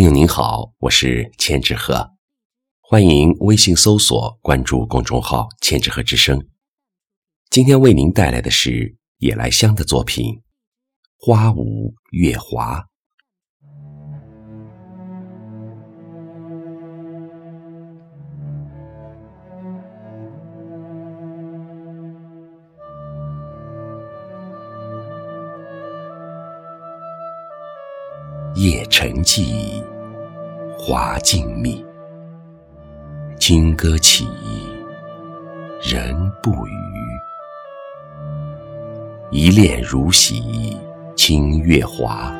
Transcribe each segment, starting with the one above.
朋友您好，我是千纸鹤，欢迎微信搜索关注公众号“千纸鹤之声”。今天为您带来的是野来香的作品《花舞月华》。夜沉寂，花静谧，金歌起，人不语。一恋如洗，清月华。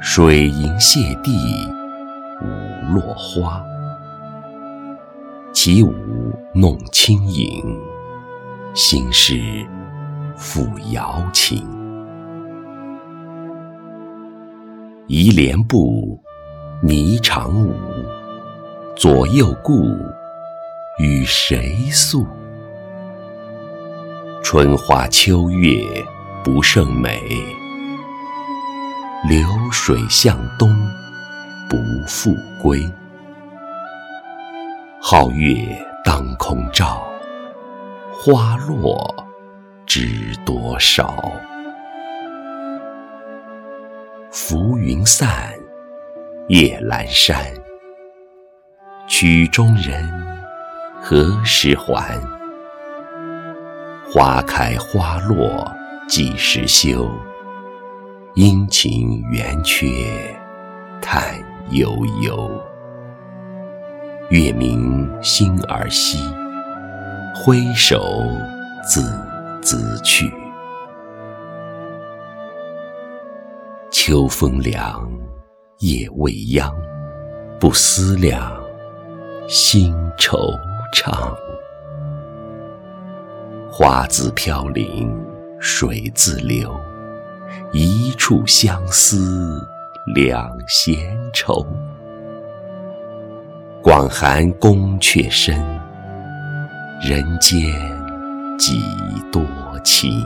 水银泻地，舞落花。起舞弄清影，心事付瑶琴。移莲步，霓裳舞，左右顾，与谁诉？春花秋月不胜美，流水向东不复归。皓月当空照，花落知多少？浮云散，夜阑珊。曲中人，何时还？花开花落几时休？阴晴圆缺叹悠悠。月明星儿稀，挥手自兹去。秋风凉，夜未央，不思量，心惆怅。花自飘零，水自流，一处相思两闲愁。广寒宫阙深，人间几多情。